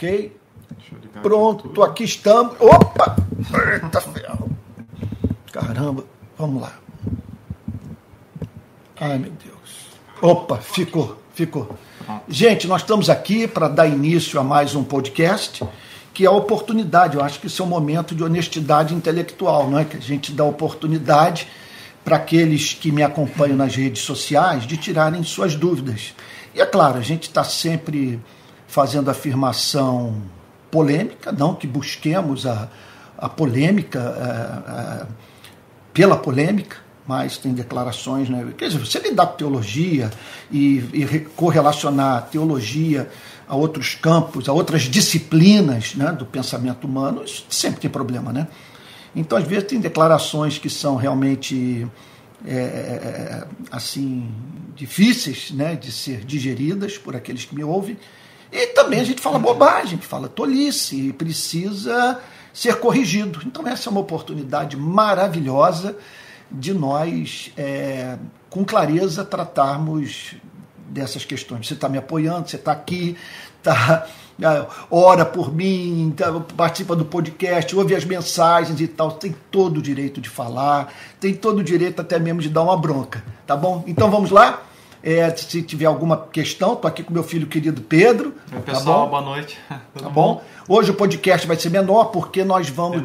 Ok? Pronto, aqui estamos. Opa! Eita ferro! Caramba, vamos lá. Ai, meu Deus. Opa, ficou, ficou. Gente, nós estamos aqui para dar início a mais um podcast, que é a oportunidade. Eu acho que isso é um momento de honestidade intelectual, não é? Que a gente dá oportunidade para aqueles que me acompanham nas redes sociais de tirarem suas dúvidas. E é claro, a gente está sempre fazendo afirmação polêmica, não que busquemos a, a polêmica é, é, pela polêmica, mas tem declarações, né? Quer dizer, você lidar com teologia e, e correlacionar teologia a outros campos, a outras disciplinas né, do pensamento humano, isso sempre tem problema, né? Então, às vezes, tem declarações que são realmente é, é, assim difíceis né, de ser digeridas por aqueles que me ouvem. E também a gente fala bobagem, fala tolice e precisa ser corrigido. Então, essa é uma oportunidade maravilhosa de nós, é, com clareza, tratarmos dessas questões. Você está me apoiando, você está aqui, tá, é, ora por mim, tá, participa do podcast, ouve as mensagens e tal. Tem todo o direito de falar, tem todo o direito até mesmo de dar uma bronca, tá bom? Então vamos lá? É, se tiver alguma questão, estou aqui com meu filho querido Pedro. Oi, tá pessoal, tá boa noite. Tá bom? Hoje o podcast vai ser menor porque nós vamos.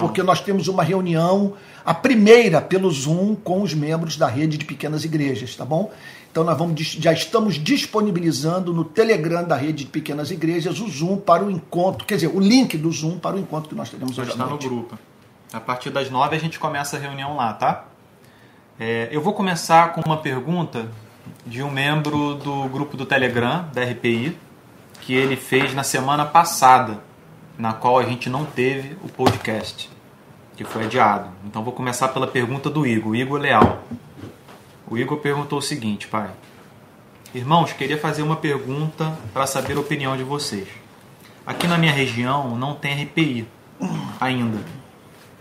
porque nós temos uma reunião, a primeira pelo Zoom, com os membros da rede de pequenas igrejas, tá bom? Então nós vamos, já estamos disponibilizando no Telegram da rede de pequenas igrejas o Zoom para o encontro, quer dizer, o link do Zoom para o encontro que nós teremos hoje está no grupo. A partir das nove a gente começa a reunião lá, tá? É, eu vou começar com uma pergunta de um membro do grupo do Telegram, da RPI, que ele fez na semana passada, na qual a gente não teve o podcast, que foi adiado. Então vou começar pela pergunta do Igor, Igor Leal. O Igor perguntou o seguinte, pai. Irmãos, queria fazer uma pergunta para saber a opinião de vocês. Aqui na minha região não tem RPI ainda.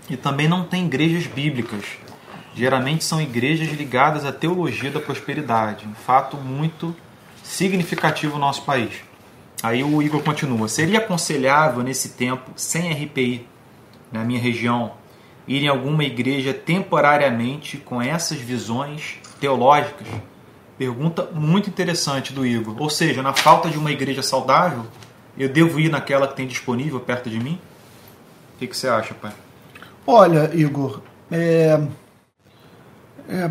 E também não tem igrejas bíblicas. Geralmente são igrejas ligadas à teologia da prosperidade, um fato muito significativo no nosso país. Aí o Igor continua: seria aconselhável nesse tempo, sem RPI, na minha região, ir em alguma igreja temporariamente com essas visões teológicas? Pergunta muito interessante do Igor. Ou seja, na falta de uma igreja saudável, eu devo ir naquela que tem disponível perto de mim? O que, que você acha, pai? Olha, Igor, é, é,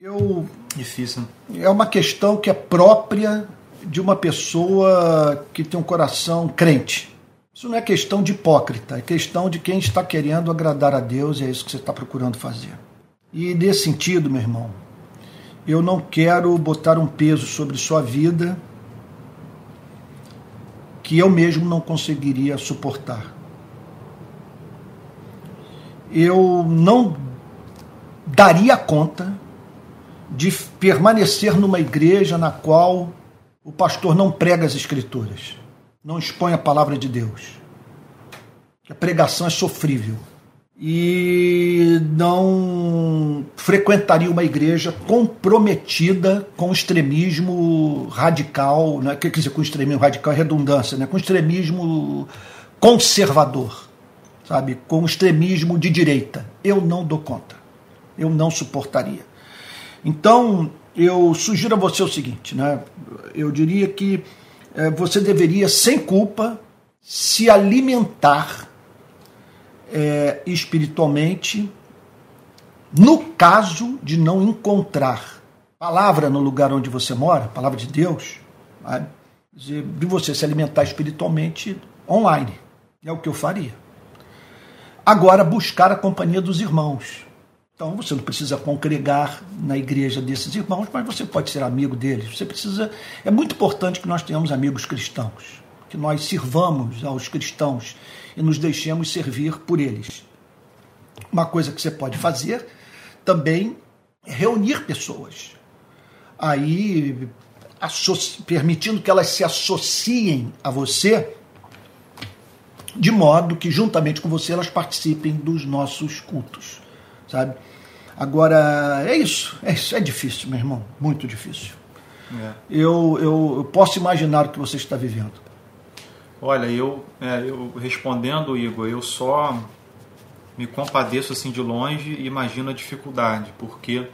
eu difícil. É uma questão que é própria de uma pessoa que tem um coração crente. Isso não é questão de hipócrita, é questão de quem está querendo agradar a Deus e é isso que você está procurando fazer. E nesse sentido, meu irmão, eu não quero botar um peso sobre sua vida que eu mesmo não conseguiria suportar. Eu não daria conta de permanecer numa igreja na qual o pastor não prega as escrituras, não expõe a palavra de Deus. A pregação é sofrível e não frequentaria uma igreja comprometida com extremismo radical, né? quer dizer, com extremismo radical é redundância, né? com extremismo conservador, sabe, com extremismo de direita. Eu não dou conta, eu não suportaria. Então, eu sugiro a você o seguinte, né? eu diria que é, você deveria, sem culpa, se alimentar é, espiritualmente, no caso de não encontrar palavra no lugar onde você mora, palavra de Deus, de você se alimentar espiritualmente online. É o que eu faria. Agora, buscar a companhia dos irmãos. Então, você não precisa congregar na igreja desses irmãos, mas você pode ser amigo deles. Você precisa. É muito importante que nós tenhamos amigos cristãos, que nós sirvamos aos cristãos e nos deixemos servir por eles. Uma coisa que você pode fazer também é reunir pessoas. Aí, permitindo que elas se associem a você, de modo que, juntamente com você, elas participem dos nossos cultos, sabe? Agora, é isso, é isso, é difícil, meu irmão, muito difícil. É. Eu, eu, eu posso imaginar o que você está vivendo. Olha, eu, é, eu respondendo, Igor, eu só me compadeço assim de longe e imagino a dificuldade, porque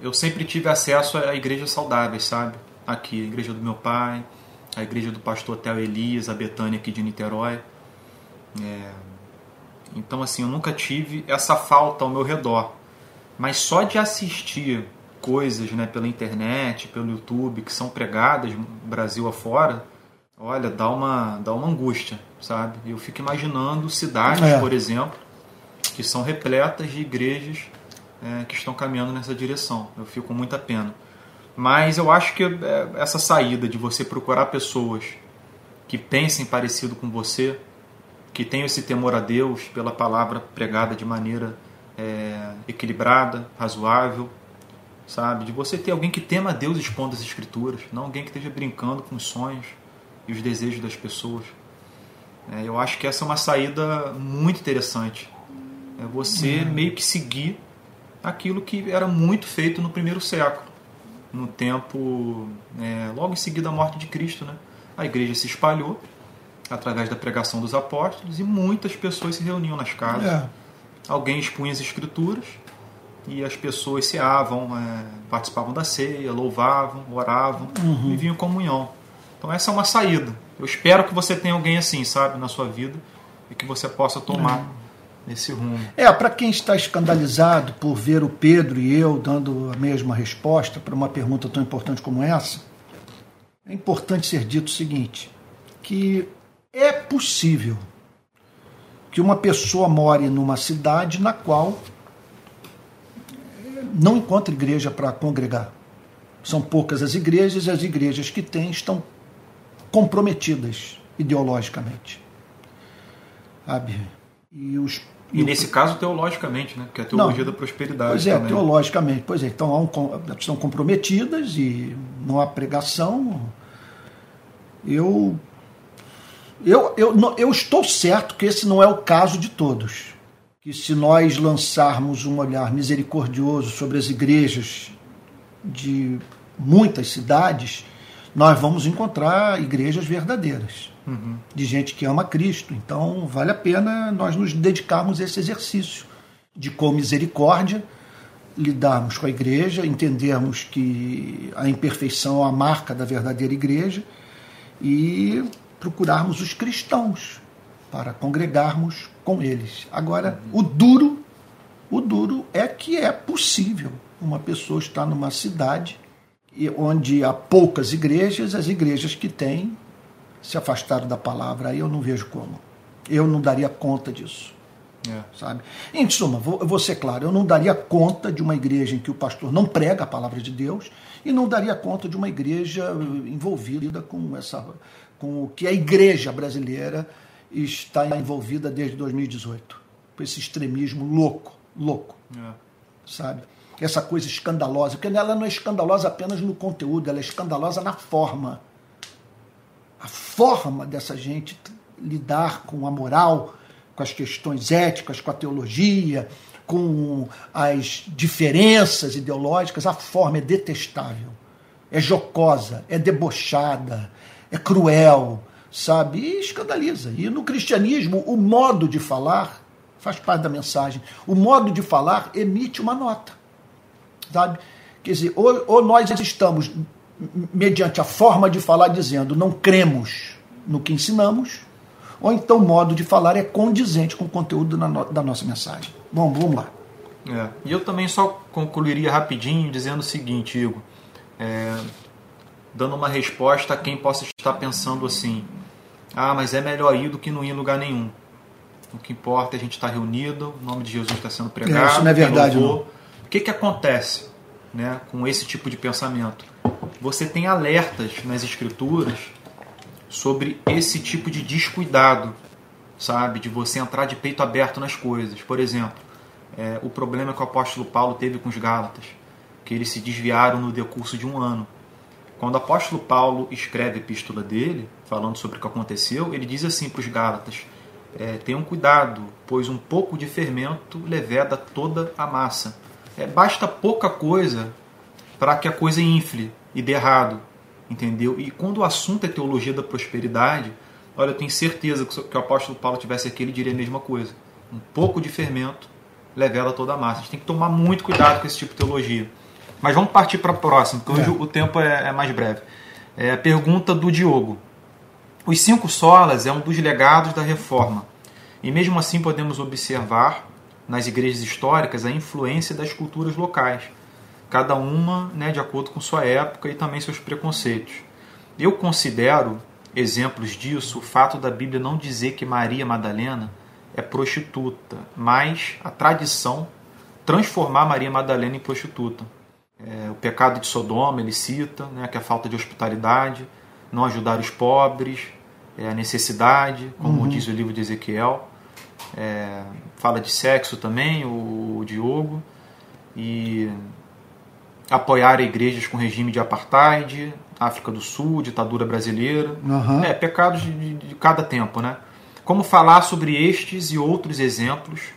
eu sempre tive acesso a igrejas saudáveis, sabe? Aqui, a igreja do meu pai, a igreja do pastor Theo Elias, a Betânia aqui de Niterói. É... Então, assim, eu nunca tive essa falta ao meu redor. Mas só de assistir coisas né, pela internet, pelo YouTube, que são pregadas Brasil afora, olha, dá uma, dá uma angústia, sabe? Eu fico imaginando cidades, é. por exemplo, que são repletas de igrejas é, que estão caminhando nessa direção. Eu fico com muita pena. Mas eu acho que é, essa saída de você procurar pessoas que pensem parecido com você, que tenham esse temor a Deus pela palavra pregada de maneira é, equilibrada, razoável, sabe? De você ter alguém que tema a Deus expondo as escrituras, não alguém que esteja brincando com os sonhos e os desejos das pessoas. É, eu acho que essa é uma saída muito interessante. É você uhum. meio que seguir aquilo que era muito feito no primeiro século, no tempo é, logo em seguida da morte de Cristo, né? A igreja se espalhou através da pregação dos apóstolos e muitas pessoas se reuniam nas casas. É. Alguém expunha as escrituras e as pessoas se avam, é, participavam da ceia, louvavam, oravam, uhum. viviam em comunhão. Então essa é uma saída. Eu espero que você tenha alguém assim, sabe, na sua vida e que você possa tomar uhum. esse rumo. É, para quem está escandalizado por ver o Pedro e eu dando a mesma resposta para uma pergunta tão importante como essa, é importante ser dito o seguinte, que é possível que uma pessoa more numa cidade na qual não encontra igreja para congregar. São poucas as igrejas e as igrejas que tem estão comprometidas ideologicamente. Sabe? E, os, e, e nesse o, caso, teologicamente, né? que é a teologia não, da prosperidade. Pois é, também. teologicamente. Pois é, então um, estão comprometidas e não há pregação. Eu, eu, eu, eu estou certo que esse não é o caso de todos. Que se nós lançarmos um olhar misericordioso sobre as igrejas de muitas cidades, nós vamos encontrar igrejas verdadeiras, uhum. de gente que ama Cristo. Então, vale a pena nós nos dedicarmos a esse exercício de, com misericórdia, lidarmos com a igreja, entendermos que a imperfeição é a marca da verdadeira igreja e procurarmos os cristãos para congregarmos com eles. Agora, o duro, o duro é que é possível uma pessoa estar numa cidade onde há poucas igrejas, as igrejas que têm se afastaram da palavra, aí eu não vejo como. Eu não daria conta disso. É. Sabe? Em suma, vou, vou ser claro, eu não daria conta de uma igreja em que o pastor não prega a palavra de Deus e não daria conta de uma igreja envolvida com essa com o que a igreja brasileira está envolvida desde 2018, com esse extremismo louco, louco. É. Sabe? essa coisa escandalosa, porque ela não é escandalosa apenas no conteúdo, ela é escandalosa na forma. A forma dessa gente lidar com a moral, com as questões éticas, com a teologia, com as diferenças ideológicas, a forma é detestável, é jocosa, é debochada, é cruel, sabe? E escandaliza. E no cristianismo, o modo de falar faz parte da mensagem. O modo de falar emite uma nota. Sabe? Quer dizer, ou, ou nós estamos, mediante a forma de falar, dizendo não cremos no que ensinamos, ou então o modo de falar é condizente com o conteúdo da, no, da nossa mensagem. Bom, vamos lá. É. E eu também só concluiria rapidinho dizendo o seguinte, Igor, é, dando uma resposta a quem possa estar pensando assim: ah, mas é melhor ir do que não ir em lugar nenhum. O que importa é a gente estar reunido, o nome de Jesus está sendo pregado. É, isso não é verdade, não. O que, que acontece né, com esse tipo de pensamento? Você tem alertas nas escrituras sobre esse tipo de descuidado, sabe? De você entrar de peito aberto nas coisas. Por exemplo, é, o problema que o apóstolo Paulo teve com os Gálatas, que eles se desviaram no decurso de um ano. Quando o apóstolo Paulo escreve a epístola dele, falando sobre o que aconteceu, ele diz assim para os Gálatas: é, tenham cuidado, pois um pouco de fermento leveda toda a massa. É, basta pouca coisa para que a coisa infle e dê errado, entendeu? E quando o assunto é teologia da prosperidade, Olha, eu tenho certeza que o apóstolo Paulo tivesse aqui, ele diria a mesma coisa. Um pouco de fermento levela toda a massa. A gente tem que tomar muito cuidado com esse tipo de teologia. Mas vamos partir para a próxima, porque hoje é. o tempo é, é, mais breve. É a pergunta do Diogo. Os cinco solas é um dos legados da reforma. E mesmo assim podemos observar nas igrejas históricas a influência das culturas locais, cada uma né, de acordo com sua época e também seus preconceitos. Eu considero exemplos disso o fato da Bíblia não dizer que Maria Madalena é prostituta, mas a tradição transformar Maria Madalena em prostituta. É, o pecado de Sodoma ele cita, né, que é a falta de hospitalidade, não ajudar os pobres, é, a necessidade, como uhum. diz o livro de Ezequiel. É, fala de sexo também, o, o Diogo. E apoiar igrejas com regime de apartheid, África do Sul, ditadura brasileira. Uhum. É, pecados de, de, de cada tempo, né? Como falar sobre estes e outros exemplos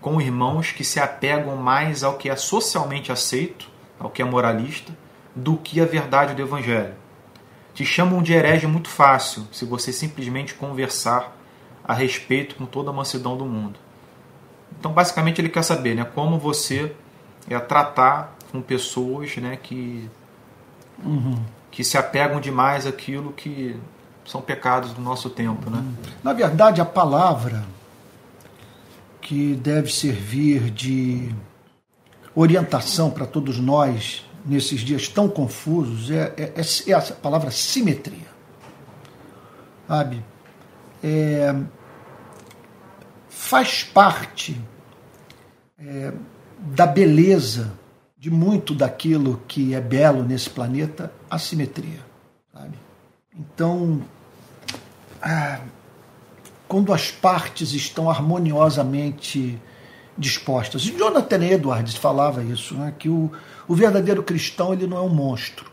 com irmãos que se apegam mais ao que é socialmente aceito, ao que é moralista, do que a verdade do Evangelho. Te chamam de herege muito fácil se você simplesmente conversar a respeito com toda a mansidão do mundo. Então, basicamente, ele quer saber né, como você é tratar com pessoas né, que, uhum. que se apegam demais àquilo que são pecados do nosso tempo. Né? Na verdade, a palavra que deve servir de orientação para todos nós nesses dias tão confusos é, é, é, é a palavra simetria. Sabe? É, faz parte é, da beleza de muito daquilo que é belo nesse planeta, a simetria. Sabe? Então, ah, quando as partes estão harmoniosamente dispostas. E Jonathan Edwards falava isso, né, que o, o verdadeiro cristão ele não é um monstro,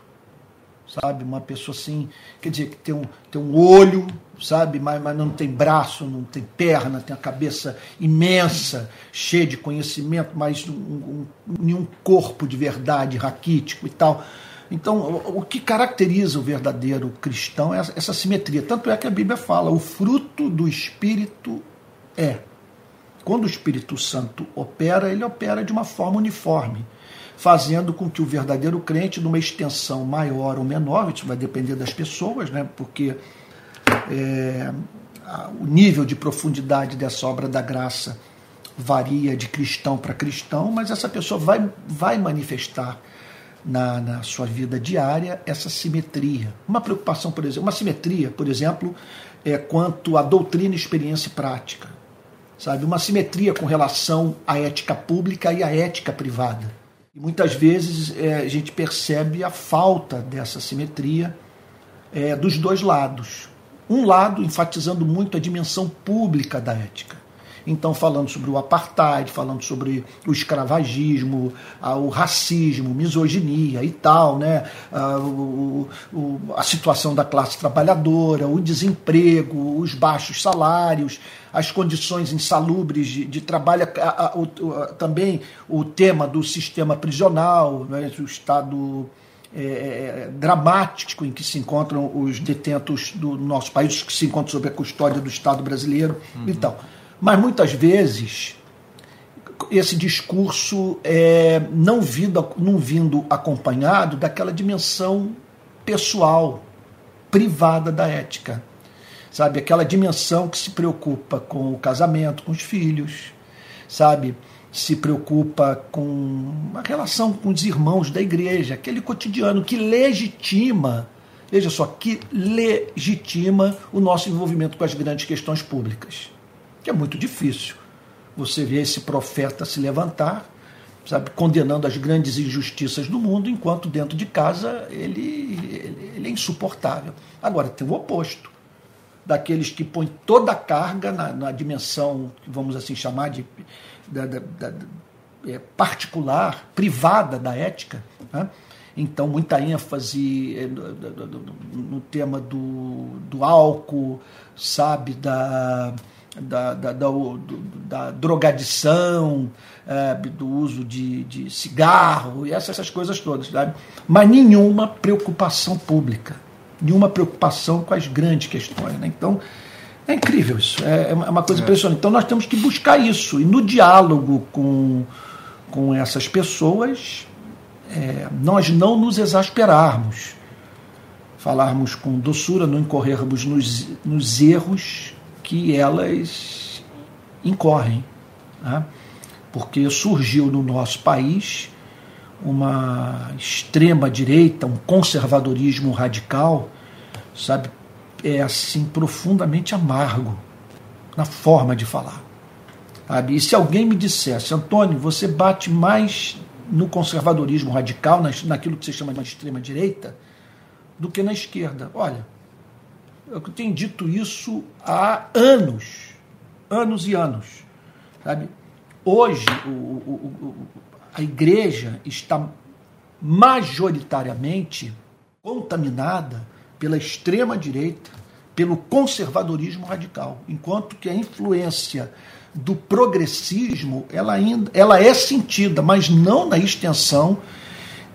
sabe? Uma pessoa assim, quer dizer, que tem um, tem um olho, sabe? Mas, mas não tem braço, não tem perna, tem a cabeça imensa, cheia de conhecimento, mas um, um, nenhum corpo de verdade, raquítico e tal. Então, o que caracteriza o verdadeiro cristão é essa simetria. Tanto é que a Bíblia fala: o fruto do Espírito é. Quando o Espírito Santo opera, ele opera de uma forma uniforme, fazendo com que o verdadeiro crente, numa extensão maior ou menor, isso vai depender das pessoas, né? porque é, o nível de profundidade dessa obra da graça varia de cristão para cristão, mas essa pessoa vai, vai manifestar na, na sua vida diária essa simetria. Uma preocupação, por exemplo, uma simetria, por exemplo, é quanto à doutrina, experiência e prática. Sabe? Uma simetria com relação à ética pública e à ética privada. E muitas vezes é, a gente percebe a falta dessa simetria é, dos dois lados. Um lado enfatizando muito a dimensão pública da ética então, falando sobre o apartheid, falando sobre o escravagismo, o racismo, misoginia e tal, né? a situação da classe trabalhadora, o desemprego, os baixos salários, as condições insalubres de, de trabalho, a, a, o, também o tema do sistema prisional, né? o estado é, é, dramático em que se encontram os detentos do nosso país, que se encontram sob a custódia do Estado brasileiro uhum. e tal. Mas muitas vezes esse discurso é, não, vindo, não vindo acompanhado daquela dimensão pessoal, privada da ética. Sabe? Aquela dimensão que se preocupa com o casamento, com os filhos, sabe? Se preocupa com a relação com os irmãos da igreja, aquele cotidiano que legitima, veja só, que legitima o nosso envolvimento com as grandes questões públicas que é muito difícil. Você vê esse profeta se levantar, sabe, condenando as grandes injustiças do mundo, enquanto dentro de casa ele, ele, ele é insuportável. Agora, tem o oposto daqueles que põem toda a carga na, na dimensão, vamos assim chamar de da, da, da, é, particular, privada da ética. Né? Então, muita ênfase é, no, no, no tema do, do álcool, sabe, da, da, da, da, da drogadição, é, do uso de, de cigarro e essas, essas coisas todas, sabe? mas nenhuma preocupação pública, nenhuma preocupação com as grandes questões. Né? Então, É incrível isso, é, é uma coisa é. impressionante. Então nós temos que buscar isso. E no diálogo com, com essas pessoas, é, nós não nos exasperarmos, falarmos com doçura, não incorrermos nos, nos erros que elas incorrem. Né? Porque surgiu no nosso país uma extrema direita, um conservadorismo radical, sabe, é assim profundamente amargo na forma de falar. Sabe? E se alguém me dissesse, Antônio, você bate mais no conservadorismo radical, naquilo que você chama de extrema-direita, do que na esquerda. Olha, eu tenho dito isso há anos, anos e anos. Sabe? Hoje, o, o, o, a igreja está majoritariamente contaminada pela extrema-direita, pelo conservadorismo radical, enquanto que a influência do progressismo ela, ainda, ela é sentida, mas não na extensão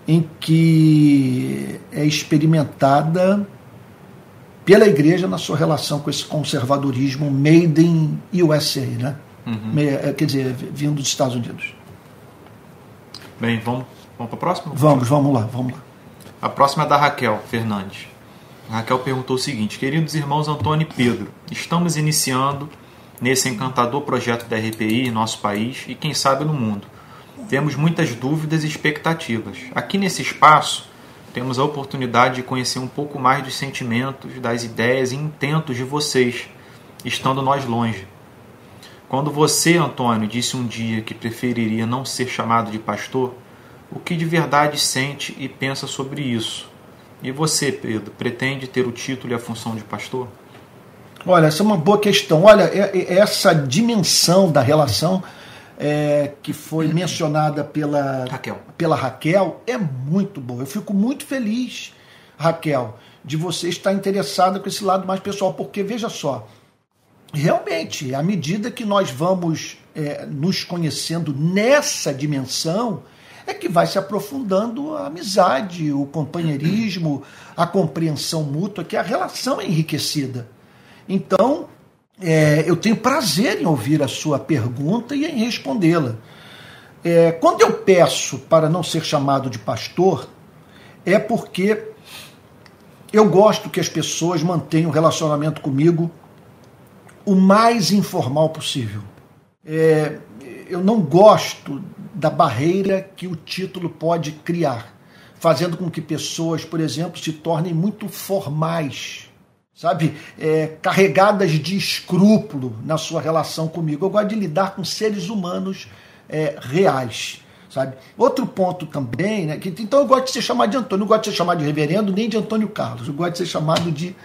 em que é experimentada pela igreja na sua relação com esse conservadorismo made in USA, né? Uhum. É, quer dizer, vindo dos Estados Unidos. Bem, vamos, vamos para a próxima? Vamos, vamos lá, vamos lá. A próxima é da Raquel Fernandes. A Raquel perguntou o seguinte: Queridos irmãos Antônio e Pedro, estamos iniciando nesse encantador projeto da RPI em nosso país e quem sabe no mundo. Temos muitas dúvidas e expectativas. Aqui nesse espaço, temos a oportunidade de conhecer um pouco mais dos sentimentos, das ideias e intentos de vocês, estando nós longe. Quando você, Antônio, disse um dia que preferiria não ser chamado de pastor, o que de verdade sente e pensa sobre isso? E você, Pedro, pretende ter o título e a função de pastor? Olha, essa é uma boa questão. Olha, é, é essa dimensão da relação é, que foi mencionada pela Raquel. pela Raquel é muito boa. Eu fico muito feliz, Raquel, de você estar interessada com esse lado mais pessoal, porque veja só, realmente, à medida que nós vamos é, nos conhecendo nessa dimensão, é que vai se aprofundando a amizade, o companheirismo, a compreensão mútua, que a relação é enriquecida. Então, é, eu tenho prazer em ouvir a sua pergunta e em respondê-la. É, quando eu peço para não ser chamado de pastor, é porque eu gosto que as pessoas mantenham o relacionamento comigo o mais informal possível. É, eu não gosto da barreira que o título pode criar, fazendo com que pessoas, por exemplo, se tornem muito formais, sabe, é, carregadas de escrúpulo na sua relação comigo. Eu gosto de lidar com seres humanos é, reais. Sabe? Outro ponto também, né, que, então eu gosto de ser chamado de Antônio, não gosto de ser chamado de reverendo nem de Antônio Carlos, eu gosto de ser chamado de,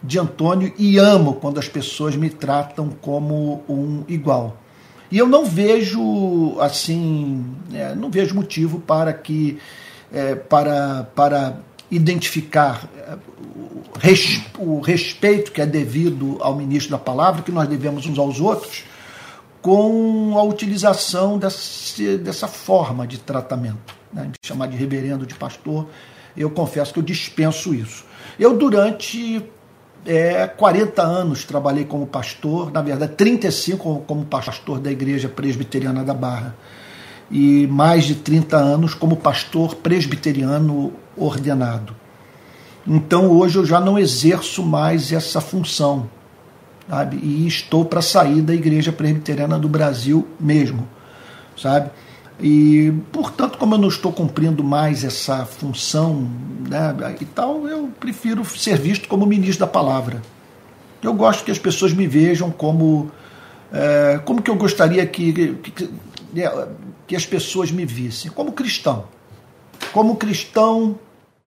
de Antônio e amo quando as pessoas me tratam como um igual. E eu não vejo assim, é, não vejo motivo para que é, para, para identificar o respeito que é devido ao ministro da palavra, que nós devemos uns aos outros, com a utilização desse, dessa forma de tratamento, né, de chamar de reverendo, de pastor. Eu confesso que eu dispenso isso. Eu, durante é, 40 anos trabalhei como pastor, na verdade 35 como pastor da Igreja Presbiteriana da Barra e mais de 30 anos como pastor presbiteriano ordenado. Então hoje eu já não exerço mais essa função, sabe? E estou para sair da Igreja Presbiteriana do Brasil mesmo, sabe? E, portanto, como eu não estou cumprindo mais essa função né, e tal, eu prefiro ser visto como ministro da palavra. Eu gosto que as pessoas me vejam como. É, como que eu gostaria que, que, que, as pessoas me vissem? Como cristão. Como cristão,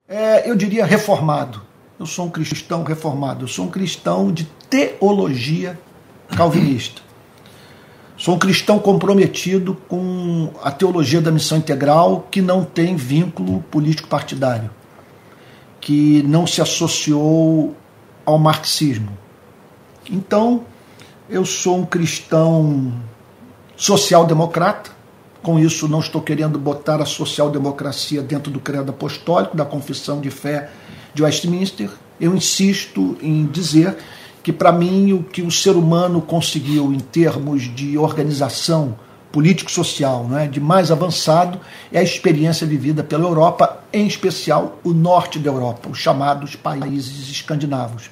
é, eu diria reformado. Eu sou um cristão reformado. Eu sou um cristão de teologia calvinista. Sou um cristão comprometido com a teologia da missão integral que não tem vínculo político partidário, que não se associou ao marxismo. Então, eu sou um cristão social-democrata, com isso não estou querendo botar a social-democracia dentro do credo apostólico, da confissão de fé de Westminster. Eu insisto em dizer que para mim o que o ser humano conseguiu em termos de organização político-social né, de mais avançado é a experiência vivida pela Europa, em especial o norte da Europa, os chamados países escandinavos.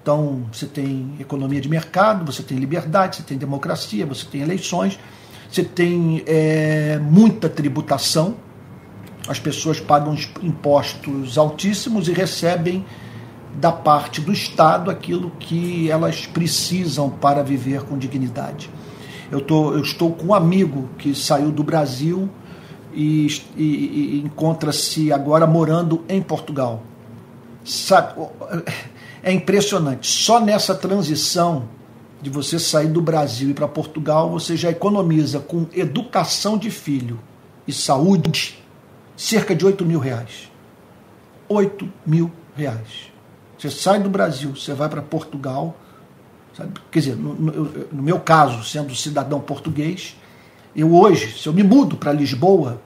Então, você tem economia de mercado, você tem liberdade, você tem democracia, você tem eleições, você tem é, muita tributação, as pessoas pagam impostos altíssimos e recebem da parte do Estado aquilo que elas precisam para viver com dignidade. Eu, tô, eu estou com um amigo que saiu do Brasil e, e, e encontra-se agora morando em Portugal. Sabe, é impressionante. Só nessa transição de você sair do Brasil e para Portugal, você já economiza com educação de filho e saúde cerca de 8 mil reais. 8 mil reais. Você sai do Brasil, você vai para Portugal, sabe? quer dizer, no, no, no, meu caso, sendo cidadão português, eu hoje, se eu me mudo para Lisboa,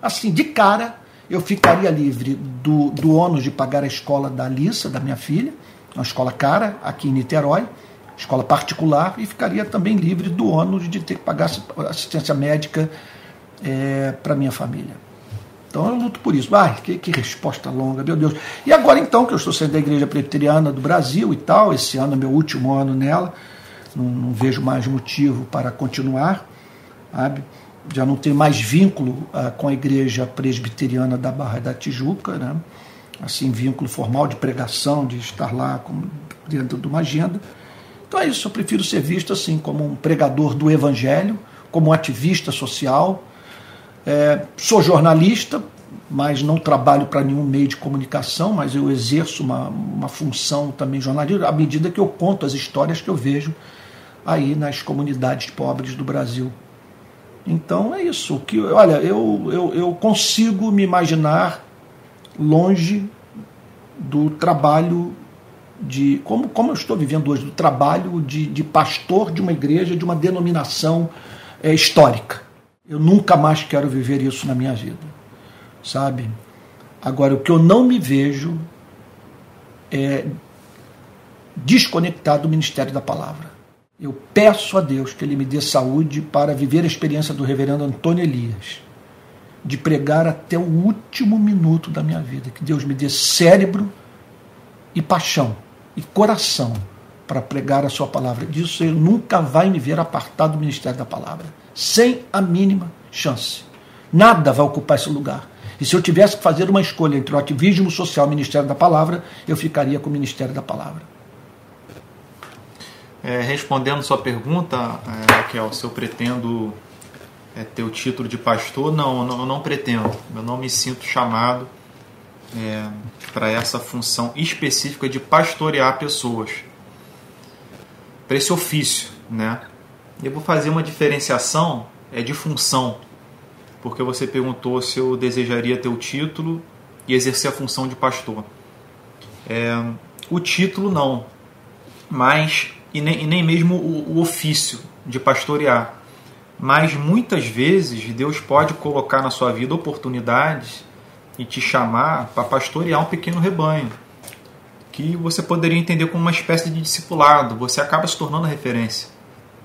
assim, de cara, eu ficaria livre do, do ônus de pagar a escola da Alissa, da minha filha, uma escola cara, aqui em Niterói, escola particular, e ficaria também livre do ônus de ter que pagar assistência médica é, para minha família. Então eu luto por isso. Ai, que, que, resposta longa, meu Deus. E agora então, que eu estou saindo da Igreja Presbiteriana do Brasil e tal, esse ano é meu último ano nela, não, não vejo mais motivo para continuar, sabe? já não tenho mais vínculo uh, com a Igreja Presbiteriana da Barra da Tijuca, né? assim, vínculo formal de pregação, de estar lá dentro de uma agenda. É isso, eu prefiro ser visto assim como um pregador do Evangelho, como um ativista social, é, sou jornalista, mas não trabalho para nenhum meio de comunicação, mas eu exerço uma, uma função também jornalística à medida que eu conto as histórias que eu vejo aí nas comunidades pobres do Brasil. Então é isso. Que, olha, eu, eu, eu consigo me imaginar longe do trabalho de. Como, como eu estou vivendo hoje, do trabalho de, de pastor de uma igreja, de uma denominação é, histórica. Eu nunca mais quero viver isso na minha vida, sabe? Agora, o que eu não me vejo é desconectado do ministério da palavra. Eu peço a Deus que Ele me dê saúde para viver a experiência do reverendo Antônio Elias, de pregar até o último minuto da minha vida. Que Deus me dê cérebro e paixão e coração para pregar a Sua palavra. Disso Ele nunca vai me ver apartado do ministério da palavra sem a mínima chance. Nada vai ocupar esse lugar. E se eu tivesse que fazer uma escolha entre o ativismo social e o Ministério da Palavra, eu ficaria com o Ministério da Palavra. É, respondendo sua pergunta, é, Raquel, se eu pretendo é, ter o título de pastor, não, eu não, eu não pretendo. Eu não me sinto chamado é, para essa função específica de pastorear pessoas, para esse ofício, né? Eu vou fazer uma diferenciação é de função, porque você perguntou se eu desejaria ter o título e exercer a função de pastor. É, o título não, mas e nem, e nem mesmo o, o ofício de pastorear. Mas muitas vezes Deus pode colocar na sua vida oportunidades e te chamar para pastorear um pequeno rebanho, que você poderia entender como uma espécie de discipulado. Você acaba se tornando referência.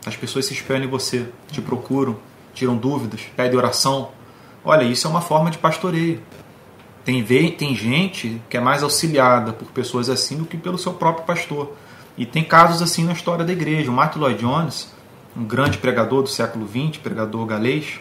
As pessoas se espelham em você, te procuram, tiram dúvidas, pedem oração. Olha, isso é uma forma de pastoreio. Tem, tem gente que é mais auxiliada por pessoas assim do que pelo seu próprio pastor. E tem casos assim na história da igreja. O Martin Lloyd Jones, um grande pregador do século XX, pregador galês,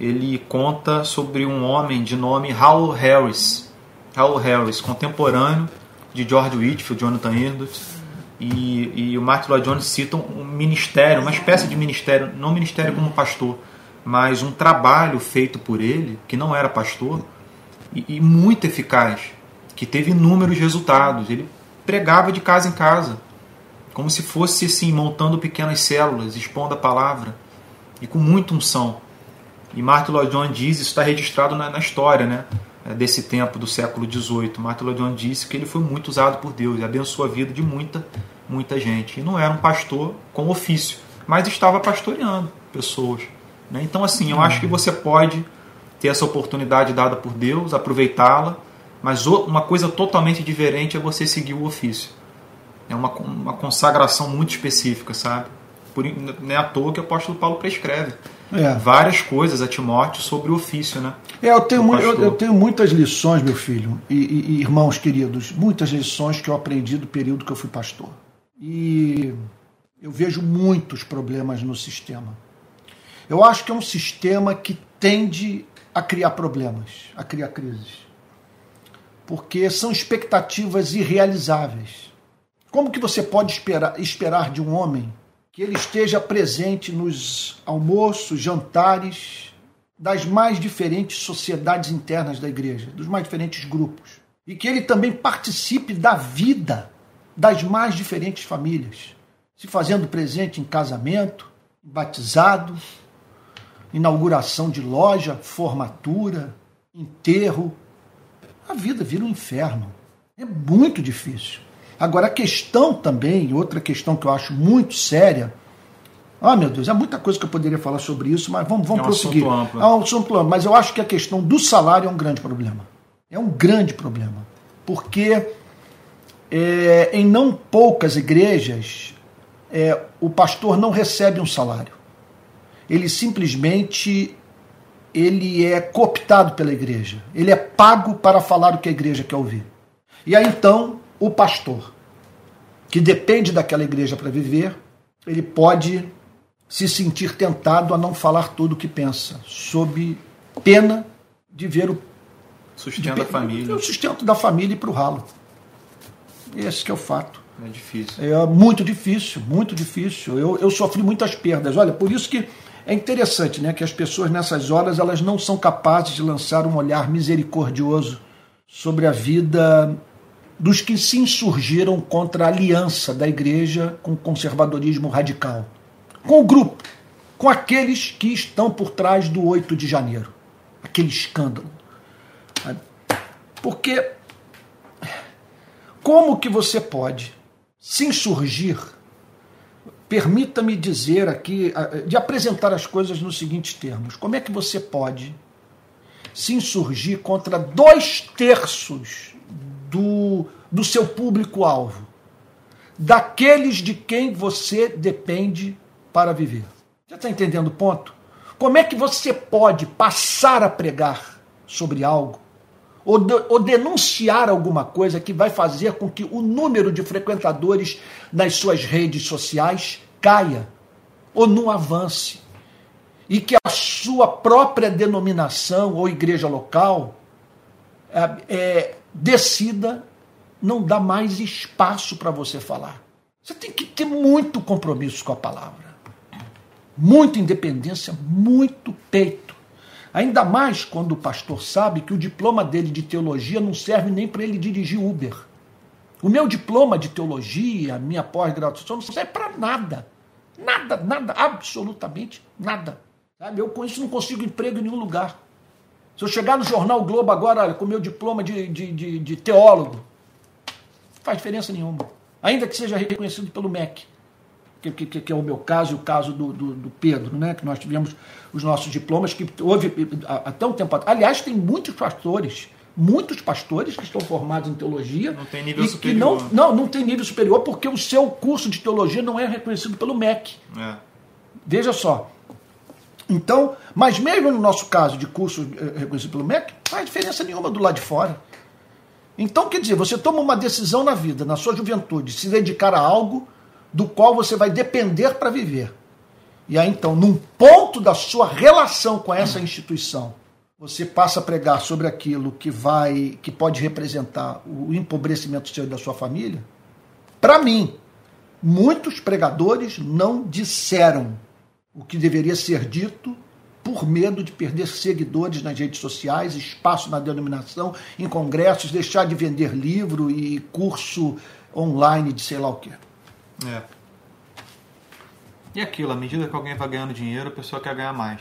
ele conta sobre um homem de nome Howell Harris. Howell Harris, contemporâneo de George Whitfield, Jonathan Edwards e, e o Martin Lloyd Jones cita um ministério, uma espécie de ministério, não ministério como pastor, mas um trabalho feito por ele, que não era pastor, e, e muito eficaz, que teve inúmeros resultados. Ele pregava de casa em casa, como se fosse assim, montando pequenas células, expondo a palavra, e com muita unção. E Martin Lloyd Jones diz, isso está registrado na, na história, né? desse tempo do século XVIII. Martin Lloyd Jones disse que ele foi muito usado por Deus abençoou a vida de muita, muita gente. E não era um pastor com ofício, mas estava pastoreando pessoas. Né? Então, assim, eu acho que você pode ter essa oportunidade dada por Deus, aproveitá-la, mas uma coisa totalmente diferente é você seguir o ofício. É uma, uma consagração muito específica, sabe? Por, não é à toa que o apóstolo Paulo prescreve é. várias coisas a Timóteo sobre o ofício, né? É, eu tenho, eu, eu, tenho muitas lições, meu filho, e, e, e, irmãos queridos, muitas lições que eu aprendi do período que eu fui pastor. E eu vejo muitos problemas no sistema. Eu acho que é um sistema que tende a criar problemas, a criar crises. Porque são expectativas irrealizáveis. Como que você pode esperar, esperar de um homem que ele esteja presente nos almoços, jantares das mais diferentes sociedades internas da igreja, dos mais diferentes grupos, e que ele também participe da vida das mais diferentes famílias, se fazendo presente em casamento, batizado, inauguração de loja, formatura, enterro. A vida vira um inferno. É muito difícil. Agora, a questão também, outra questão que eu acho muito séria. Ah, meu Deus, é muita coisa que eu poderia falar sobre isso, mas vamos, vamos é um prosseguir. Assunto amplo. É um assunto amplo, mas eu acho que a questão do salário é um grande problema. É um grande problema. Porque é, em não poucas igrejas, é, o pastor não recebe um salário. Ele simplesmente ele é cooptado pela igreja. Ele é pago para falar o que a igreja quer ouvir. E aí então o pastor, que depende daquela igreja para viver, ele pode se sentir tentado a não falar tudo o que pensa, sob pena de ver o sustento de, da família. O sustento da família e para o ralo. Esse que é o fato. É difícil. É muito difícil, muito difícil. Eu, eu sofri muitas perdas. Olha, por isso que é interessante né, que as pessoas nessas horas elas não são capazes de lançar um olhar misericordioso sobre a vida dos que se insurgiram contra a aliança da igreja com o conservadorismo radical. Com o grupo, com aqueles que estão por trás do 8 de janeiro. Aquele escândalo. Porque como que você pode se insurgir? Permita-me dizer aqui, de apresentar as coisas nos seguintes termos. Como é que você pode se insurgir contra dois terços do, do seu público-alvo, daqueles de quem você depende para viver. Já está entendendo o ponto? Como é que você pode passar a pregar sobre algo ou, de, ou, denunciar alguma coisa que vai fazer com que o número de frequentadores nas suas redes sociais caia ou não avance? E que a sua própria denominação ou igreja local é, é, decida não dar mais espaço para você falar. Você tem que ter muito compromisso com a palavra, muita independência, muito peito. Ainda mais quando o pastor sabe que o diploma dele de teologia não serve nem para ele dirigir Uber. O meu diploma de teologia, minha pós-graduação, não serve para nada. Nada, nada, absolutamente nada. Eu com isso não consigo emprego em nenhum lugar. Se eu chegar no Jornal Globo agora com meu diploma de, de, de, de teólogo, não faz diferença nenhuma. Ainda que seja reconhecido pelo MEC, que, que, que é o meu caso e o caso do, do, do, Pedro, né? que nós tivemos os nossos diplomas, que houve até um tempo atrás. Aliás, tem muitos pastores, muitos pastores que estão formados em teologia. Não tem nível e superior. Que não, não, não tem nível superior porque o seu curso de teologia não é reconhecido pelo MEC. É. Veja só. Então, mas mesmo no nosso caso de curso eh, reconhecido pelo MEC, não faz diferença nenhuma do lado de fora. Então, quer dizer, você toma uma decisão na vida, na sua juventude, se dedicar a algo do qual você vai depender para viver. E aí, então, num ponto da sua relação com essa instituição, você passa a pregar sobre aquilo que vai, que pode representar o empobrecimento seu e da sua família. Para mim, muitos pregadores não disseram o que deveria ser dito por medo de perder seguidores nas redes sociais, espaço na denominação, em congressos, deixar de vender livro e curso online de sei lá o quê. É. E aquilo, à medida que alguém vai ganhando dinheiro, a pessoa quer ganhar mais.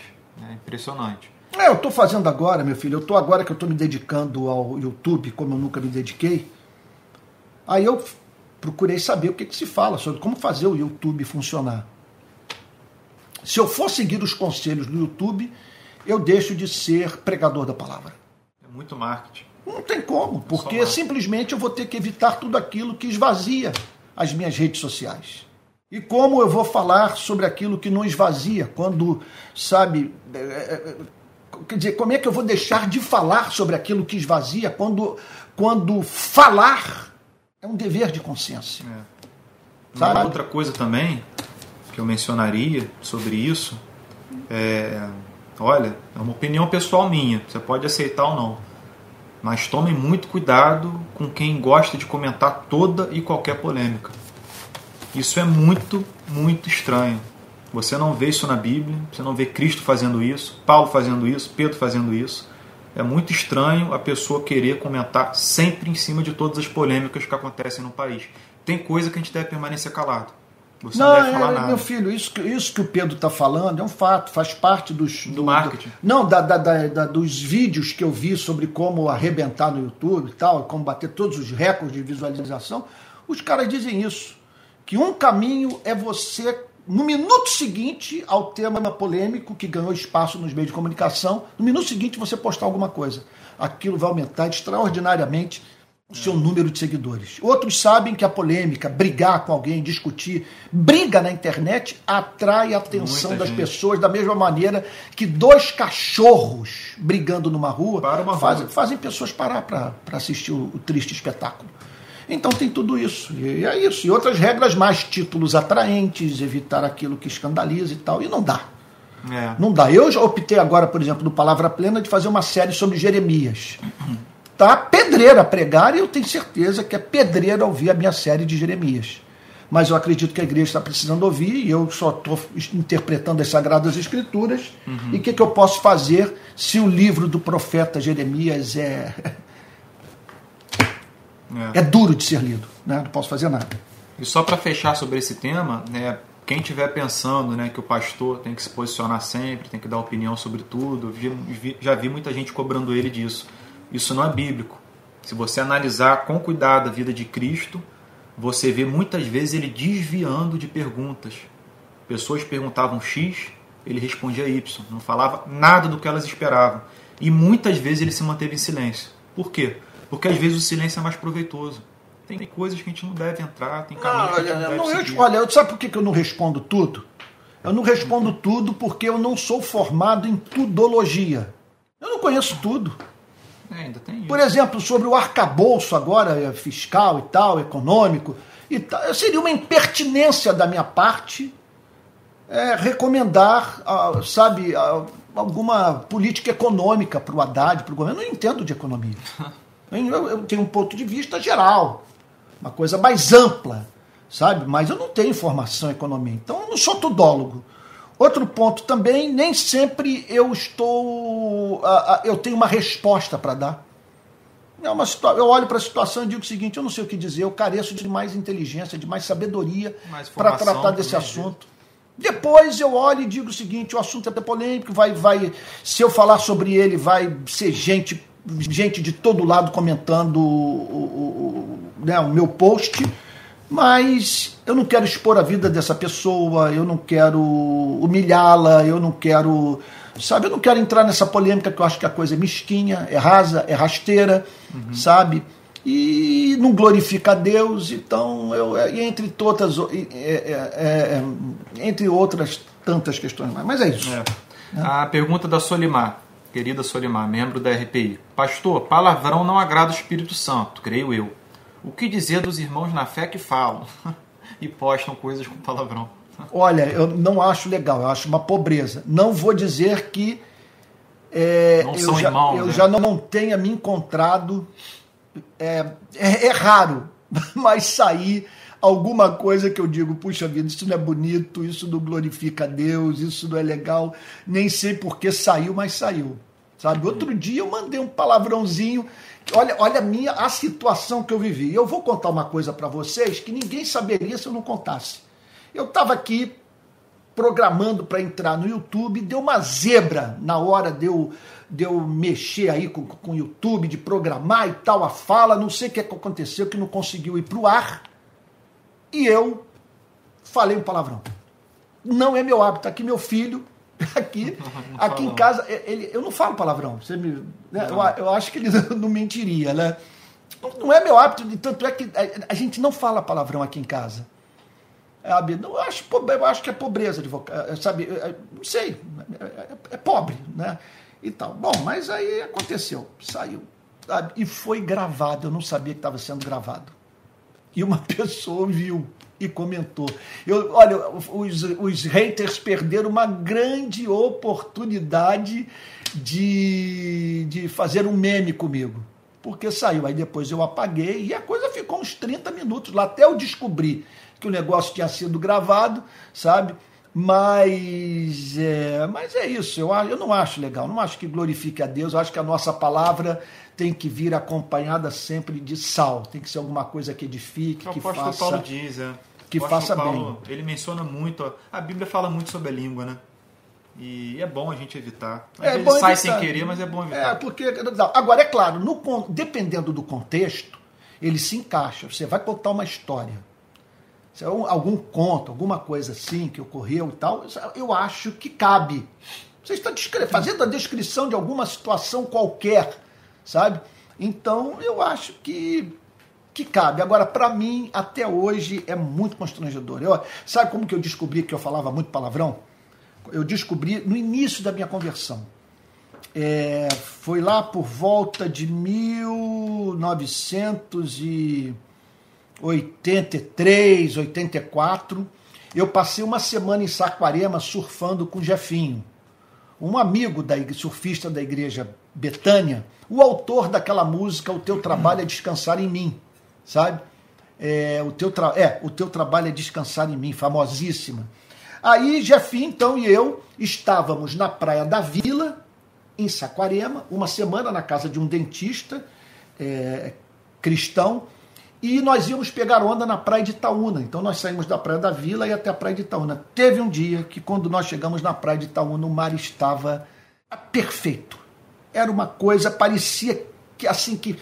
É impressionante. É, eu estou fazendo agora, meu filho. Eu estou agora que eu estou me dedicando ao YouTube, como eu nunca me dediquei. Aí eu procurei saber o que, que se fala sobre como fazer o YouTube funcionar. Se eu for seguir os conselhos do YouTube, eu deixo de ser pregador da palavra. É muito marketing. Não tem como, porque simplesmente eu vou ter que evitar tudo aquilo que esvazia as minhas redes sociais? E como eu vou falar sobre aquilo que não esvazia, quando, sabe, é, é, quer dizer, como é que eu vou deixar de falar sobre aquilo que esvazia quando, quando falar é um dever de consciência? É. Sabe? Outra coisa também que eu mencionaria sobre isso é, olha, é uma opinião pessoal minha, você pode aceitar ou não, mas tomem muito cuidado com quem gosta de comentar toda e qualquer polêmica. Isso é muito, muito estranho. Você não vê isso na Bíblia, você não vê Cristo fazendo isso, Paulo fazendo isso, Pedro fazendo isso. É muito estranho a pessoa querer comentar sempre em cima de todas as polêmicas que acontecem no país. Tem coisa que a gente deve permanecer calado. Você não, não falar é, nada. Meu filho, isso, isso que o Pedro está falando é um fato, faz parte dos, do, do marketing. Do, não, da, da, da, dos vídeos que eu vi sobre como arrebentar no YouTube e tal, como bater todos os recordes de visualização. Os caras dizem isso. Que um caminho é você, no minuto seguinte ao tema polêmico que ganhou espaço nos meios de comunicação, no minuto seguinte você postar alguma coisa. Aquilo vai aumentar extraordinariamente o seu número de seguidores. Outros sabem que a polêmica, brigar com alguém, discutir, briga na internet atrai a atenção Muita das gente. pessoas da mesma maneira que dois cachorros brigando numa rua fazem, rua. fazem pessoas parar para assistir o, o, triste espetáculo. Então tem tudo isso. E é isso. E outras regras mais, títulos atraentes, evitar aquilo que escandaliza e tal. E não dá. É. Não dá. Eu já optei agora, por exemplo, no Palavra Plena, de fazer uma série sobre Jeremias tá pedreira pregar e eu tenho certeza que é pedreira ouvir a minha série de Jeremias. Mas eu acredito que a igreja está precisando ouvir e eu só estou interpretando as Sagradas Escrituras. Uhum. E o que, que eu posso fazer se o livro do profeta Jeremias é. É, é duro de ser lido, né? não posso fazer nada. E só para fechar sobre esse tema, né, quem estiver pensando né, que o pastor tem que se posicionar sempre, tem que dar opinião sobre tudo, já vi muita gente cobrando ele disso. Isso não é bíblico. Se você analisar com cuidado a vida de Cristo, você vê muitas vezes ele desviando de perguntas. Pessoas perguntavam X, ele respondia Y, não falava nada do que elas esperavam. E muitas vezes ele se manteve em silêncio. Por quê? Porque às vezes o silêncio é mais proveitoso. Tem coisas que a gente não deve entrar, tem caminhos que a gente não, deve não, seguir. Olha, sabe por que eu não respondo tudo? Eu não respondo tudo porque eu não sou formado em tudologia. Eu não conheço tudo. É, ainda tem. Por exemplo, sobre o arcabouço agora, é, fiscal e tal, econômico, e tal, seria uma impertinência da minha parte é, recomendar, sabe, alguma política econômica para o Haddad, para o governo. Eu não entendo de economia. Eu, eu tenho um ponto de vista geral, uma coisa mais ampla, sabe? Mas eu não tenho formação em economia, então eu não sou tudólogo. Outro ponto também, nem sempre eu estou. eu tenho uma resposta para dar. É uma eu olho para a situação e digo o seguinte: eu não sei o que dizer, eu careço de mais inteligência, de mais sabedoria para tratar desse assunto. Depois eu olho e digo o seguinte: o assunto é polêmico, vai, vai, se eu falar sobre ele, vai ser gente, gente de todo lado comentando o, o, o, né, o meu post mas eu não quero expor a vida dessa pessoa, eu não quero humilhá-la, eu não quero. Sabe, eu não quero entrar nessa polêmica que eu acho que a coisa é mesquinha, é rasa, é rasteira, uhum. sabe? E não glorifica a Deus, então, eu, é, entre, todas, é, é, é, entre outras tantas questões mais. Mas é isso. É. A pergunta da Solimar, querida Solimar, membro da RPI. Pastor, palavrão não agrada o Espírito Santo, creio eu. O que dizer dos irmãos na fé que falam e postam coisas com palavrão? Olha, eu não acho legal, eu acho uma pobreza. Não vou dizer que é, não eu, já, irmãos, eu né? já não tenha me encontrado. É, é, é raro, mas sair alguma coisa que eu digo, puxa vida, isso não é bonito, isso não glorifica a Deus, isso não é legal. Nem sei por que saiu, mas saiu. Sabe? Outro dia eu mandei um palavrãozinho Olha, olha a minha a situação que eu vivi. Eu vou contar uma coisa para vocês que ninguém saberia se eu não contasse. Eu estava aqui programando para entrar no YouTube, deu uma zebra na hora de eu, de eu mexer aí com, com o YouTube, de programar e tal, a fala, não sei o que, é que aconteceu, que não conseguiu ir para o ar, e eu falei um palavrão. Não é meu hábito, aqui meu filho aqui, aqui em casa, ele, eu não falo palavrão. Você me, né? eu, eu, acho que ele não mentiria, né? Não é meu hábito, tanto é que a, a gente não fala palavrão aqui em casa. Sabe? Eu, acho, eu acho que é pobreza de vocal, sabe? Não sei, é, é, pobre, né? E tal. Bom, mas aí aconteceu, saiu. Sabe? E foi gravado, eu não sabia que estava sendo gravado. E uma pessoa viu e comentou. Eu, olha, os, os haters perderam uma grande oportunidade de, de fazer um meme comigo. Porque saiu, aí depois eu apaguei e a coisa ficou uns 30 minutos lá até eu descobrir que o negócio tinha sido gravado, sabe? Mas é, mas é isso, eu, eu não acho legal, não acho que glorifique a Deus, eu acho que a nossa palavra tem que vir acompanhada sempre de sal, tem que ser alguma coisa que edifique, o que faça... faça... Paulo diz, é. Que faça Paulo, bem. Ele menciona muito, a Bíblia fala muito sobre a língua, né? E é bom a gente evitar. Às é vezes sai evitar. sem querer, mas é bom evitar. É, porque. Agora, é claro, no, dependendo do contexto, ele se encaixa. Você vai contar uma história. Se é um, algum conto, alguma coisa assim que ocorreu e tal, eu acho que cabe. Você está fazendo a descrição de alguma situação qualquer, sabe? Então, eu acho que que cabe. Agora, para mim, até hoje, é muito constrangedor. Eu, sabe como que eu descobri que eu falava muito palavrão? Eu descobri no início da minha conversão. É, foi lá por volta de 1983, 84. Eu passei uma semana em Saquarema surfando com Jefinho, um amigo da surfista da igreja Betânia, o autor daquela música O Teu Trabalho é Descansar em Mim, sabe? É, o, teu é, o teu trabalho é descansar em mim, famosíssima. Aí Jefinho, então, e eu estávamos na praia da Vila, em Saquarema, uma semana na casa de um dentista é, cristão, e nós íamos pegar onda na praia de Itaúna. Então nós saímos da praia da Vila e até a praia de Itaúna. Teve um dia que quando nós chegamos na praia de Itaúna, o mar estava perfeito. Era uma coisa, parecia que assim que,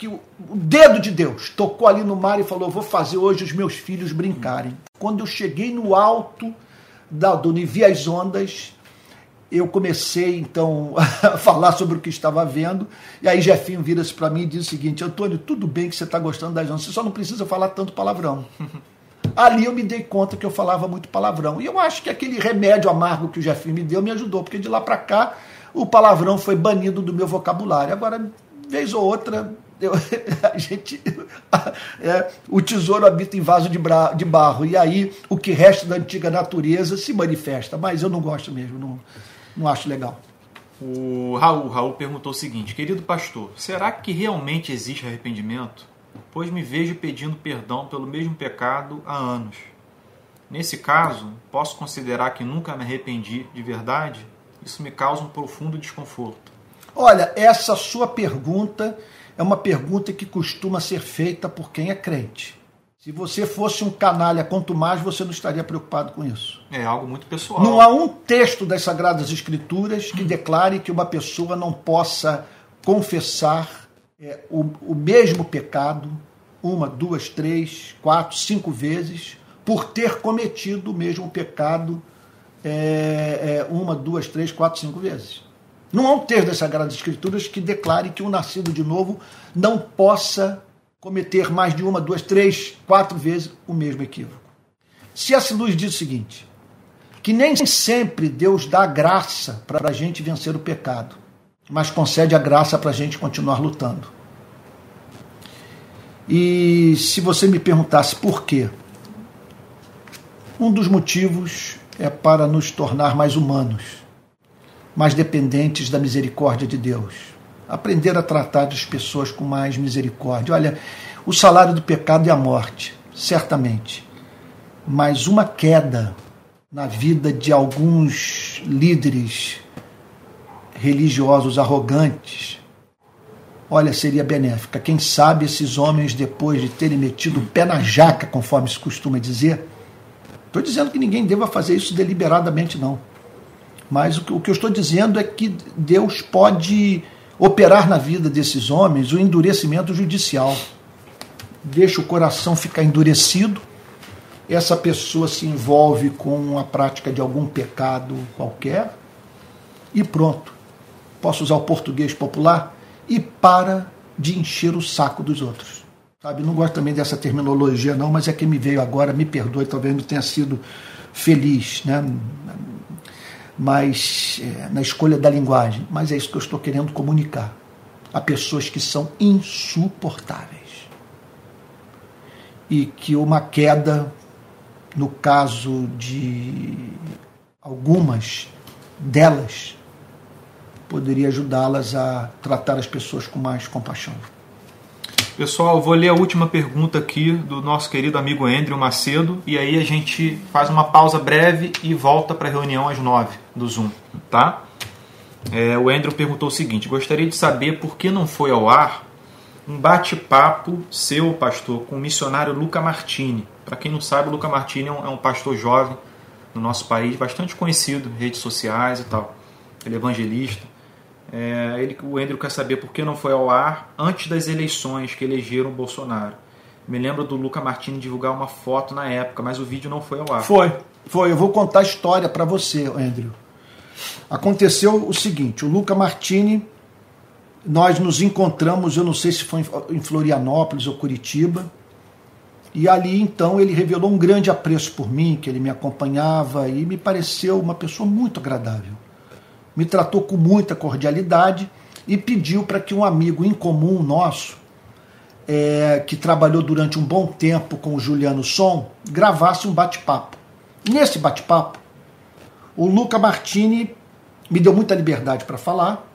que o, dedo de Deus tocou ali no mar e falou: "Vou fazer hoje os meus filhos brincarem". Quando eu cheguei no alto da, do Nivi as Ondas, eu comecei então a falar sobre o que estava vendo, e aí Jefinho vira-se para mim e diz o seguinte: Antônio, tudo bem que você está gostando das ondas, você só não precisa falar tanto palavrão. Ali eu me dei conta que eu falava muito palavrão. E eu acho que aquele remédio amargo que o Jefinho me deu me ajudou, porque de lá para cá o palavrão foi banido do meu vocabulário. Agora, vez ou outra, eu, a gente. É, o tesouro habita em vaso de, bra, de, barro. E aí o que resta da antiga natureza se manifesta. Mas eu não gosto mesmo, não, não acho legal. O Raul, Raul perguntou o seguinte: Querido pastor, será que realmente existe arrependimento? Pois me vejo pedindo perdão pelo mesmo pecado há anos. Nesse caso, posso considerar que nunca me arrependi de verdade? Isso me causa um profundo desconforto. Olha, essa sua pergunta é uma pergunta que costuma ser feita por quem é crente. Se você fosse um canalha, quanto mais você não estaria preocupado com isso. É algo muito pessoal. Não há um texto das Sagradas Escrituras que declare que uma pessoa não possa confessar é, o, o mesmo pecado uma, duas, três, quatro, cinco vezes por ter cometido o mesmo pecado é, é, uma, duas, três, quatro, cinco vezes. Não há um texto das Sagradas Escrituras que declare que um nascido de novo não possa cometer mais de uma, duas, três, quatro vezes o mesmo equívoco. C.S. Lewis diz o seguinte: que nem sempre Deus dá graça para a gente vencer o pecado, mas concede a graça para a gente continuar lutando. E se você me perguntasse por quê, um dos motivos é para nos tornar mais humanos, mais dependentes da misericórdia de Deus. Aprender a tratar as pessoas com mais misericórdia. Olha, o salário do pecado é a morte, certamente. Mas uma queda na vida de alguns líderes religiosos arrogantes, olha, seria benéfica. Quem sabe esses homens, depois de terem metido o pé na jaca, conforme se costuma dizer, estou dizendo que ninguém deva fazer isso deliberadamente, não. Mas o que eu estou dizendo é que Deus pode operar na vida desses homens o endurecimento judicial. Deixa o coração ficar endurecido, essa pessoa se envolve com a prática de algum pecado qualquer e pronto. Posso usar o português popular? E para de encher o saco dos outros. Sabe, não gosto também dessa terminologia não, mas é que me veio agora, me perdoe, talvez não tenha sido feliz, né? Mas é, na escolha da linguagem, mas é isso que eu estou querendo comunicar a pessoas que são insuportáveis. E que uma queda, no caso de algumas delas, poderia ajudá-las a tratar as pessoas com mais compaixão. Pessoal, vou ler a última pergunta aqui do nosso querido amigo Andrew Macedo e aí a gente faz uma pausa breve e volta para a reunião às nove do Zoom, tá? É, o Andrew perguntou o seguinte: gostaria de saber por que não foi ao ar um bate-papo seu, pastor, com o missionário Luca Martini. Para quem não sabe, o Luca Martini é um, é um, pastor jovem no nosso país, bastante conhecido, redes sociais e tal. Ele é evangelista. É, ele, o Andrew quer saber por que não foi ao ar antes das eleições que elegeram o Bolsonaro. Me lembro do Luca Martini divulgar uma foto na época, mas o vídeo não foi ao ar. Foi, foi. Eu vou contar a história para você, Andrew. Aconteceu o seguinte: o Luca Martini, nós nos encontramos, eu não sei se foi em Florianópolis ou Curitiba, e ali então ele revelou um grande apreço por mim, que ele me acompanhava e me pareceu uma pessoa muito agradável. Me tratou com muita cordialidade e pediu para que um amigo em comum nosso, é, que trabalhou durante um bom tempo com o Juliano Som, gravasse um bate-papo. Nesse bate-papo, o Luca Martini me deu muita liberdade para falar,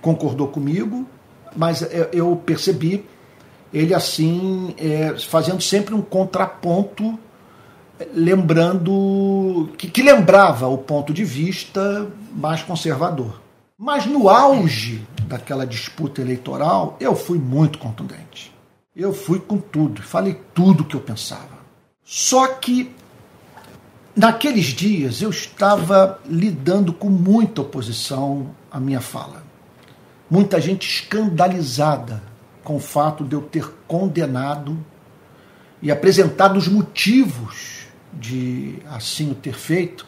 concordou comigo, mas eu percebi ele assim, é, fazendo sempre um contraponto, lembrando, que, que lembrava o ponto de vista mais conservador. Mas no auge daquela disputa eleitoral, eu fui muito contundente. Eu fui com tudo, falei tudo o que eu pensava. Só que Naqueles dias eu estava lidando com muita oposição à minha fala. Muita gente escandalizada com o fato de eu ter condenado e apresentado os motivos de assim o ter feito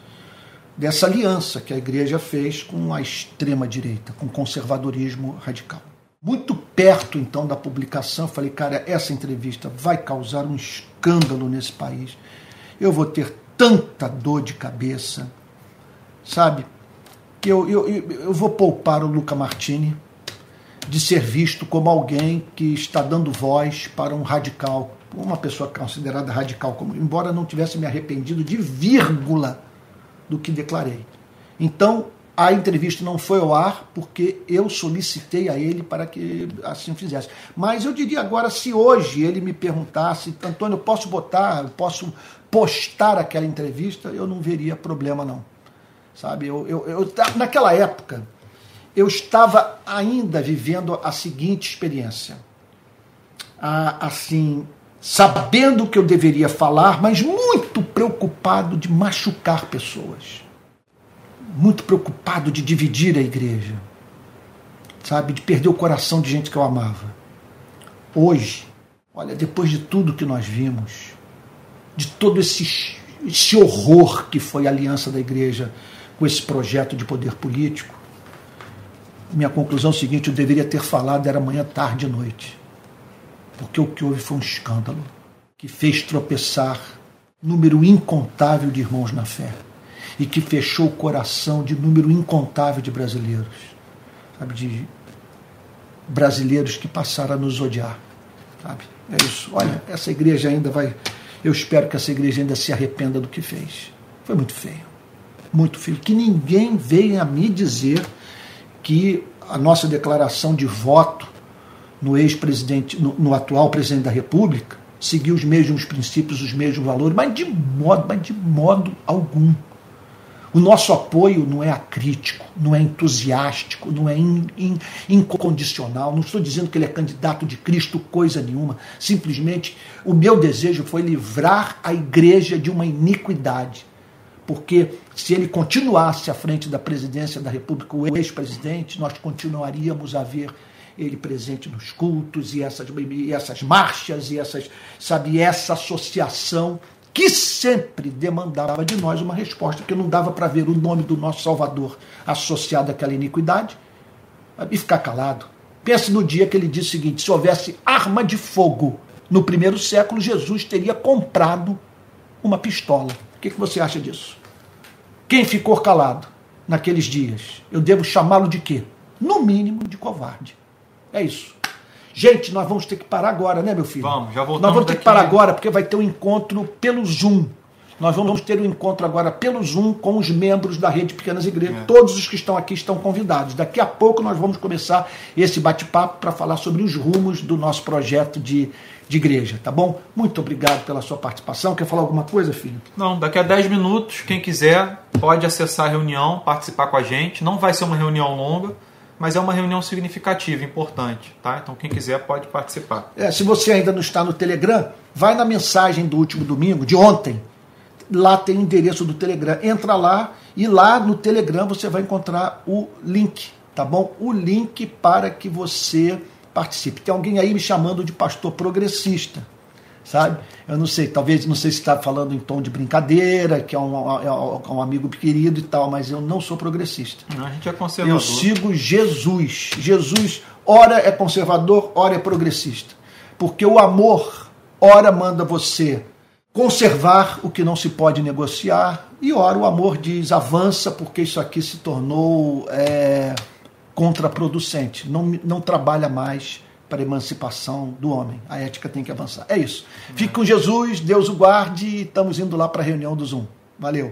dessa aliança que a igreja fez com a extrema direita, com o conservadorismo radical. Muito perto então da publicação, falei, cara, essa entrevista vai causar um escândalo nesse país. Eu vou ter tanta dor de cabeça, sabe? Que eu, eu, eu vou poupar o Luca Martini de ser visto como alguém que está dando voz para um radical, uma pessoa considerada radical, como, embora não tivesse me arrependido de vírgula do que declarei. Então, a entrevista não foi ao ar porque eu solicitei a ele para que assim fizesse. Mas eu diria agora, se hoje ele me perguntasse, Antônio, eu posso botar, eu posso postar aquela entrevista, eu não veria problema não. Sabe, eu, eu, eu naquela época, eu estava ainda vivendo a seguinte experiência. assim, sabendo que eu deveria falar, mas muito preocupado de machucar pessoas. Muito preocupado de dividir a igreja. Sabe, de perder o coração de gente que eu amava. Hoje, olha, depois de tudo que nós vimos, de todo esse, esse horror que foi a aliança da igreja com esse projeto de poder político. Minha conclusão é seguinte: eu deveria ter falado era manhã, tarde e noite. Porque o que houve foi um escândalo que fez tropeçar número incontável de irmãos na fé e que fechou o coração de número incontável de brasileiros, sabe, de brasileiros que passaram a nos odiar, sabe? É isso. Olha, essa igreja ainda vai eu espero que essa igreja ainda se arrependa do que fez. Foi muito feio. Muito feio. Que ninguém venha me dizer que a nossa declaração de voto no ex-presidente, no, no, atual presidente da República, seguiu os mesmos princípios, os mesmos valores, mas de modo, mas de modo algum. O nosso apoio não é acrítico, não é entusiástico, não é in, in, incondicional. Não estou dizendo que ele é candidato de Cristo, coisa nenhuma. Simplesmente o meu desejo foi livrar a igreja de uma iniquidade. Porque se ele continuasse à frente da presidência da República, o ex-presidente, nós continuaríamos a ver ele presente nos cultos e essas, e essas marchas e essas, sabe, essa associação que sempre demandava de nós uma resposta, porque não dava para ver o nome do nosso Salvador associado àquela iniquidade e ficar calado. Pense no dia que ele disse o seguinte: se houvesse arma de fogo no primeiro século, Jesus teria comprado uma pistola. O que, que você acha disso? Quem ficou calado naqueles dias? Eu devo chamá-lo de quê? No mínimo de covarde. É isso. Gente, nós vamos ter que parar agora, né, meu filho? Vamos, já voltamos. Nós vamos ter que parar agora porque vai ter um encontro pelo Zoom. Nós vamos ter um encontro agora pelo Zoom com os membros da Rede Pequenas Igrejas. É. Todos os que estão aqui estão convidados. Daqui a pouco nós vamos começar esse bate-papo para falar sobre os rumos do nosso projeto de, de igreja, tá bom? Muito obrigado pela sua participação. Quer falar alguma coisa, filho? Não, daqui a 10 minutos, quem quiser pode acessar a reunião, participar com a gente. Não vai ser uma reunião longa, mas é uma reunião significativa, importante, tá? Então quem quiser pode participar. É, se você ainda não está no Telegram, vai na mensagem do último domingo, de ontem. Lá tem o endereço do Telegram. Entra lá e lá no Telegram você vai encontrar o link, tá bom? O link para que você participe. Tem alguém aí me chamando de pastor progressista, sabe? Eu não sei, talvez, não sei se está falando em tom de brincadeira, que é um, é um amigo querido e tal, mas eu não sou progressista. A gente é conservador. Eu sigo Jesus. Jesus, ora é conservador, ora é progressista. Porque o amor, ora manda você conservar o que não se pode negociar, e ora o amor diz avança, porque isso aqui se tornou é, contraproducente. Não, não trabalha mais para a emancipação do homem. A ética tem que avançar. É isso. Fique com Jesus, Deus o guarde e estamos indo lá para a reunião do Zoom. Valeu.